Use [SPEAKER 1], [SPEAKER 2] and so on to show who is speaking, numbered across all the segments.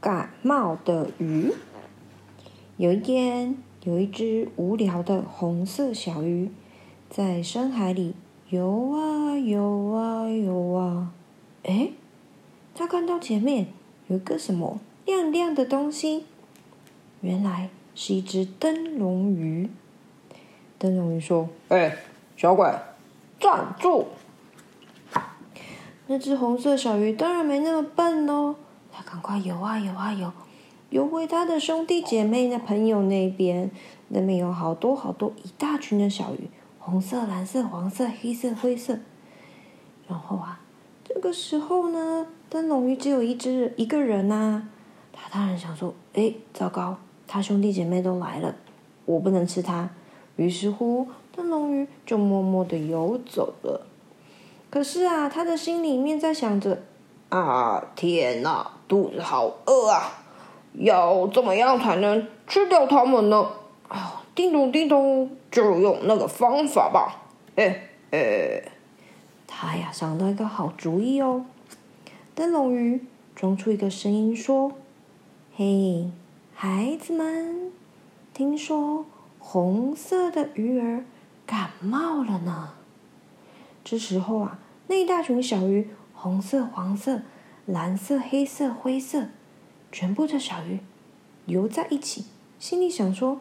[SPEAKER 1] 感冒的鱼。有一天，有一只无聊的红色小鱼，在深海里游啊游啊游啊。哎，它看到前面有一个什么亮亮的东西，原来是一只灯笼鱼。灯笼鱼说：“哎，小鬼，站住！”那只红色小鱼当然没那么笨喽。他赶快游啊游啊游，游回他的兄弟姐妹的朋友那边。那边有好多好多一大群的小鱼，红色、蓝色、黄色、黑色、灰色。然后啊，这个时候呢，灯笼鱼只有一只一个人呐、啊。他当然想说：“哎，糟糕，他兄弟姐妹都来了，我不能吃它。”于是乎，灯笼鱼就默默的游走了。可是啊，他的心里面在想着。啊天哪，肚子好饿啊！要怎么样才能吃掉它们呢？叮咚叮咚，就用那个方法吧。哎哎，他呀想到一个好主意哦。灯笼鱼装出一个声音说：“嘿，孩子们，听说红色的鱼儿感冒了呢。”这时候啊，那一大群小鱼。红色、黄色、蓝色、黑色、灰色，全部的小鱼游在一起，心里想说：“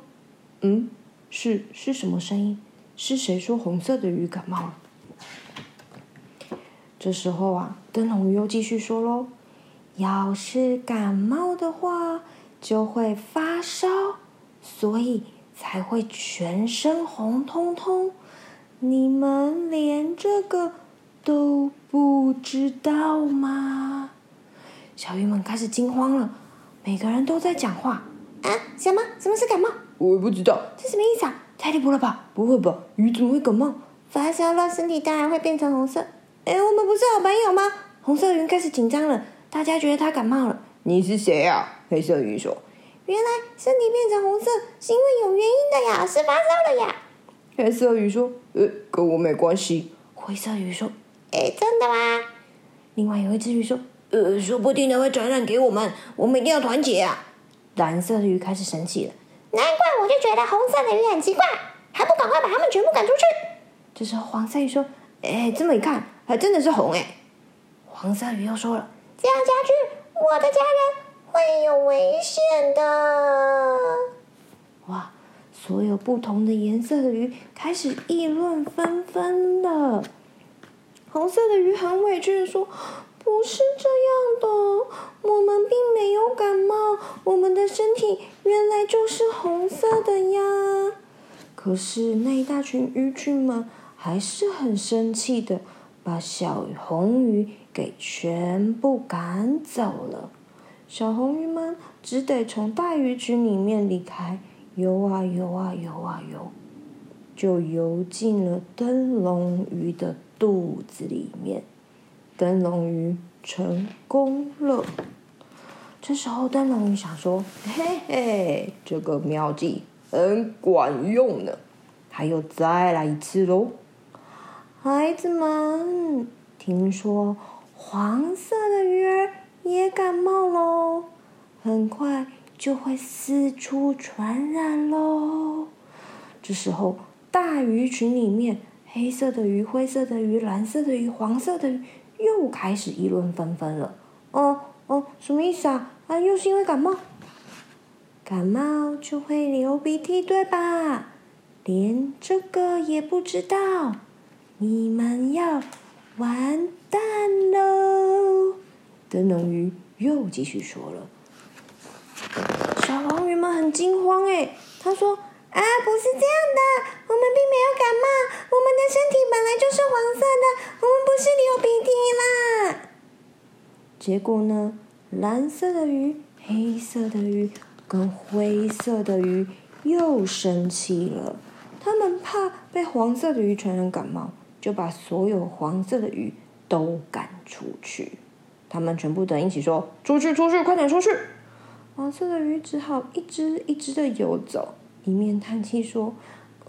[SPEAKER 1] 嗯，是是什么声音？是谁说红色的鱼感冒了？”这时候啊，灯笼鱼又继续说喽：“要是感冒的话，就会发烧，所以才会全身红彤彤。你们连这个……”都不知道吗？小鱼们开始惊慌了，每个人都在讲话。啊，什么？什么是感冒？我也不知道。这什么意思啊？太离谱了吧？不会吧？鱼怎么会感冒？发烧了，身体当然会变成红色。哎，我们不是好朋友吗？红色鱼开始紧张了，大家觉得它感冒了。你是谁啊？黑色鱼说：“原来身体变成红色是因为有原因的呀，是发烧了呀。”黑色鱼说：“呃，跟我没关系。”灰色鱼说。哎，真的吗？另外有一只鱼说：“呃，说不定呢会传染给我们，我们一定要团结啊！”蓝色的鱼开始生气了，难怪我就觉得红色的鱼很奇怪，还不赶快把他们全部赶出去！这时候黄色鱼说：“哎，这么一看，还真的是红哎！”黄色鱼又说了：“这样下去，我的家人会有危险的。”哇！所有不同的颜色的鱼开始议论纷纷了。红色的鱼很委屈的说：“不是这样的，我们并没有感冒，我们的身体原来就是红色的呀。”可是那一大群鱼群们还是很生气的，把小红鱼给全部赶走了。小红鱼们只得从大鱼群里面离开，游啊游啊游啊游，就游进了灯笼鱼的肚子里面，灯笼鱼成功了。这时候，灯笼鱼想说：“嘿嘿，这个妙计很管用呢，还有再来一次喽！”孩子们，听说黄色的鱼儿也感冒喽，很快就会四处传染喽。这时候，大鱼群里面。黑色的鱼、灰色的鱼、蓝色的鱼、黄色的鱼又开始议论纷纷了。哦哦，什么意思啊？啊，又是因为感冒？感冒就会流鼻涕，对吧？连这个也不知道，你们要完蛋喽！灯笼鱼又继续说了。小黄鱼们很惊慌哎，他说。啊，不是这样的，我们并没有感冒，我们的身体本来就是黄色的，我们不是流。结果呢，蓝色的鱼、黑色的鱼跟灰色的鱼又生气了。他们怕被黄色的鱼传染感冒，就把所有黄色的鱼都赶出去。他们全部等一起说：“出去，出去，快点出去！”黄色的鱼只好一只一只的游走，一面叹气说：“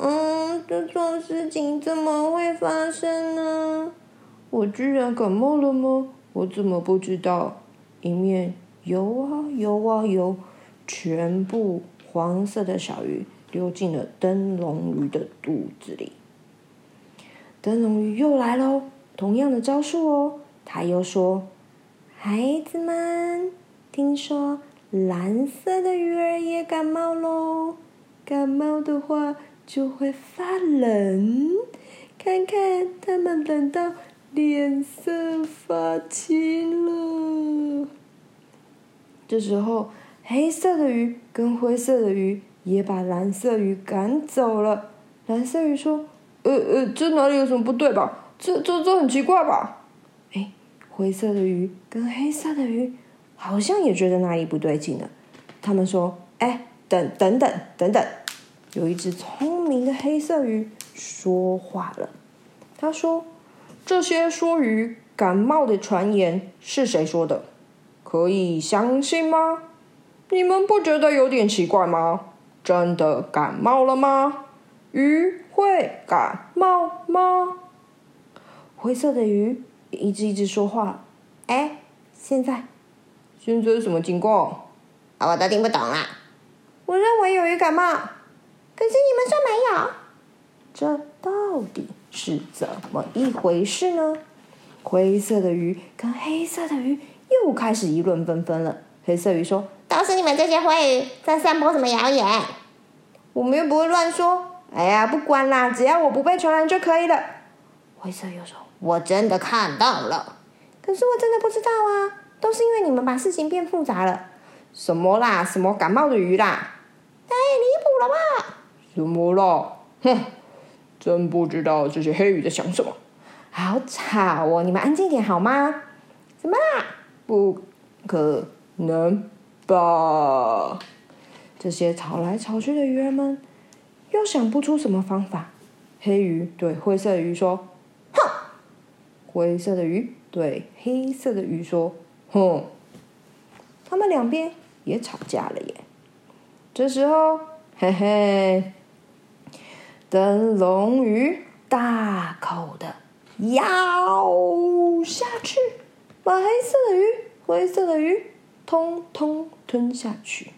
[SPEAKER 1] 嗯，这种事情怎么会发生呢？我居然感冒了吗？我怎么不知道？”一面游啊游啊游，全部黄色的小鱼。丢进了灯笼鱼的肚子里。灯笼鱼又来喽，同样的招数哦。他又说：“孩子们，听说蓝色的鱼儿也感冒喽。感冒的话就会发冷，看看他们冷到脸色发青了。”这时候，黑色的鱼跟灰色的鱼。也把蓝色鱼赶走了。蓝色鱼说：“呃呃，这哪里有什么不对吧？这这这很奇怪吧？”哎，灰色的鱼跟黑色的鱼好像也觉得哪里不对劲了。他们说：“哎，等等等等等，有一只聪明的黑色鱼说话了。他说：‘这些说鱼感冒的传言是谁说的？可以相信吗？你们不觉得有点奇怪吗？’”真的感冒了吗？鱼会感冒吗？灰色的鱼一直一直说话。哎，现在，现在是什么情况？
[SPEAKER 2] 啊我都听不懂啦。
[SPEAKER 1] 我认为有鱼感冒，可是你们说没有。这到底是怎么一回事呢？灰色的鱼跟黑色的鱼又开始议论纷纷了。黑色鱼说。
[SPEAKER 2] 都是你们这些灰鱼在散播什么谣言？
[SPEAKER 1] 我们又不会乱说。哎呀，不管啦，只要我不被传染就可以了。灰色鱼说：“
[SPEAKER 2] 我真的看到了，
[SPEAKER 1] 可是我真的不知道啊，都是因为你们把事情变复杂了。什么啦？什么感冒的鱼啦？
[SPEAKER 2] 太离谱了吧？
[SPEAKER 1] 什么啦？哼，真不知道这些黑鱼在想什么。好吵哦！你们安静点好吗？
[SPEAKER 2] 怎么啦？
[SPEAKER 1] 不可能。”吧，这些吵来吵去的鱼儿们又想不出什么方法。黑鱼对灰色的鱼说：“
[SPEAKER 2] 哼！”
[SPEAKER 1] 灰色的鱼对黑色的鱼说：“哼！”他们两边也吵架了耶。这时候，嘿嘿，灯笼鱼大口的咬下去，把黑色的鱼、灰色的鱼通通。吞下去。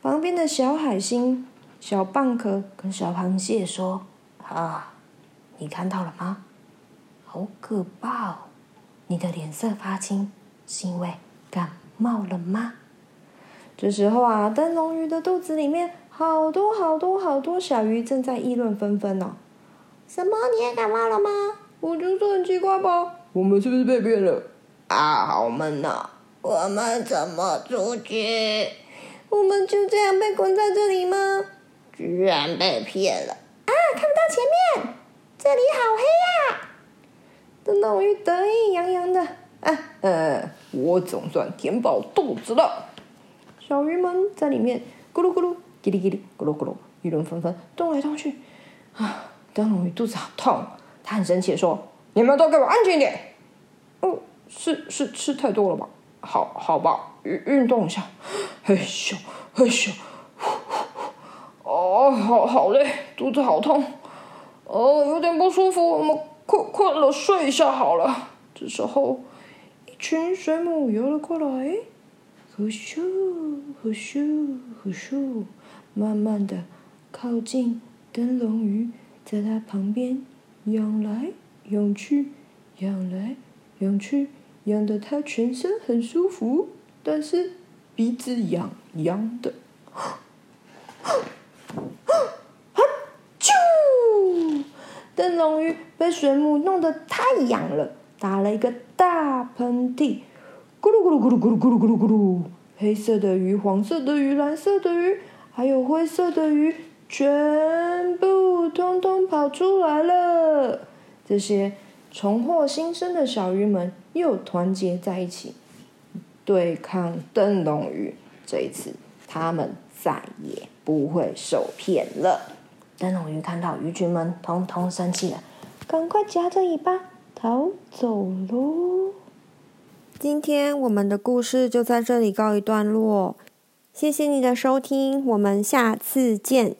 [SPEAKER 1] 旁边的小海星、小蚌壳跟小螃蟹说：“啊，你看到了吗？好可怕哦！你的脸色发青，是因为感冒了吗？”这时候啊，灯笼鱼的肚子里面好多好多好多小鱼正在议论纷纷呢。
[SPEAKER 2] 什么？你也感冒了吗？
[SPEAKER 1] 我就说很奇怪吧。我们是不是被骗了？
[SPEAKER 2] 啊，好闷呐！我们怎么出去？
[SPEAKER 1] 我们就这样被困在这里吗？
[SPEAKER 2] 居然被骗了！啊，看不到前面，这里好黑呀！
[SPEAKER 1] 灯笼鱼得意洋洋的，啊，呃，我总算填饱肚子了。小鱼们在里面咕噜咕噜、叽里叽里、咕噜咕噜，议论纷纷，动来动去。啊，灯笼鱼肚子好痛，他很生气的说：“你们都给我安静一点！”哦，是是吃太多了吧？好好吧，运运动一下，嘿咻嘿咻，哦，好好累，肚子好痛，哦，有点不舒服，我们困困了，睡一下好了。这时候，一群水母游了过来，呼咻呼咻呼咻，慢慢的靠近灯笼鱼，在它旁边仰来仰去，仰来仰去。痒得它全身很舒服，但是鼻子痒痒的。啊啾！灯笼鱼被水母弄得太痒了，打了一个大喷嚏，咕噜咕噜咕噜咕噜咕噜咕噜咕噜。黑色的鱼、黄色的鱼、蓝色的鱼，还有灰色的鱼，全部通通跑出来了。这些。重获新生的小鱼们又团结在一起，对抗灯笼鱼。这一次，他们再也不会受骗了。灯笼鱼看到鱼群们通通生气了，赶快夹着尾巴逃走喽。
[SPEAKER 3] 今天我们的故事就在这里告一段落，谢谢你的收听，我们下次见。